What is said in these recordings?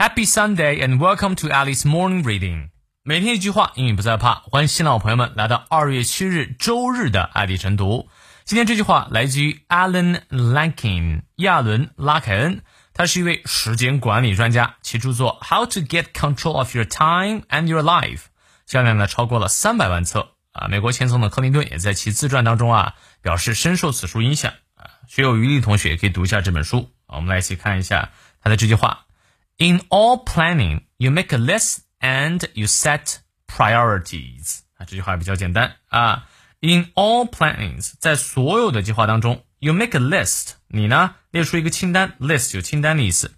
Happy Sunday and welcome to Alice Morning Reading。每天一句话，英语不再怕。欢迎新老朋友们来到二月七日周日的爱丽晨读。今天这句话来自于 Alan Lankin，亚伦·拉凯恩。他是一位时间管理专家，其著作《How to Get Control of Your Time and Your Life》销量呢超过了三百万册啊！美国前总统克林顿也在其自传当中啊表示深受此书影响啊。学有余力同学可以读一下这本书。我们来一起看一下他的这句话 ：In all planning, you make a list and you set priorities。啊，这句话比较简单啊。In all plannings，在所有的计划当中，you make a list，你呢列出一个清单，list 有清单的意思，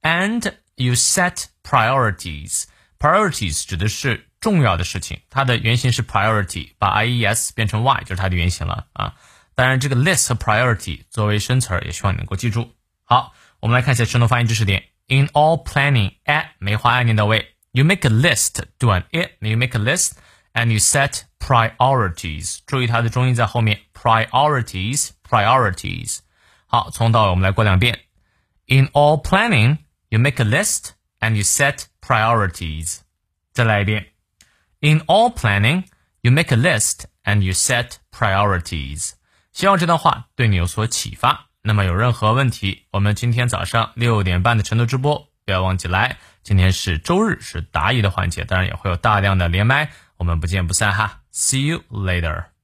and you set priorities，priorities 指的是重要的事情，它的原型是 priority，把 i e s 变成 y 就是它的原型了啊。当然，这个 list 和 priority 作为生词儿，也希望你能够记住。好，我们来看一下生动发音知识点。 In all planning，at 梅花 i 念到位，you make a list，读完 it，you make a list，and you set priorities，注意它的重音在后面，priorities，priorities。好，从到尾我们来过两遍。In all planning, you make a list and you set priorities。再来一遍。In all planning, you make a list and you set priorities。希望这段话对你有所启发。 那么有任何问题，我们今天早上六点半的晨读直播不要忘记来。今天是周日，是答疑的环节，当然也会有大量的连麦，我们不见不散哈。See you later.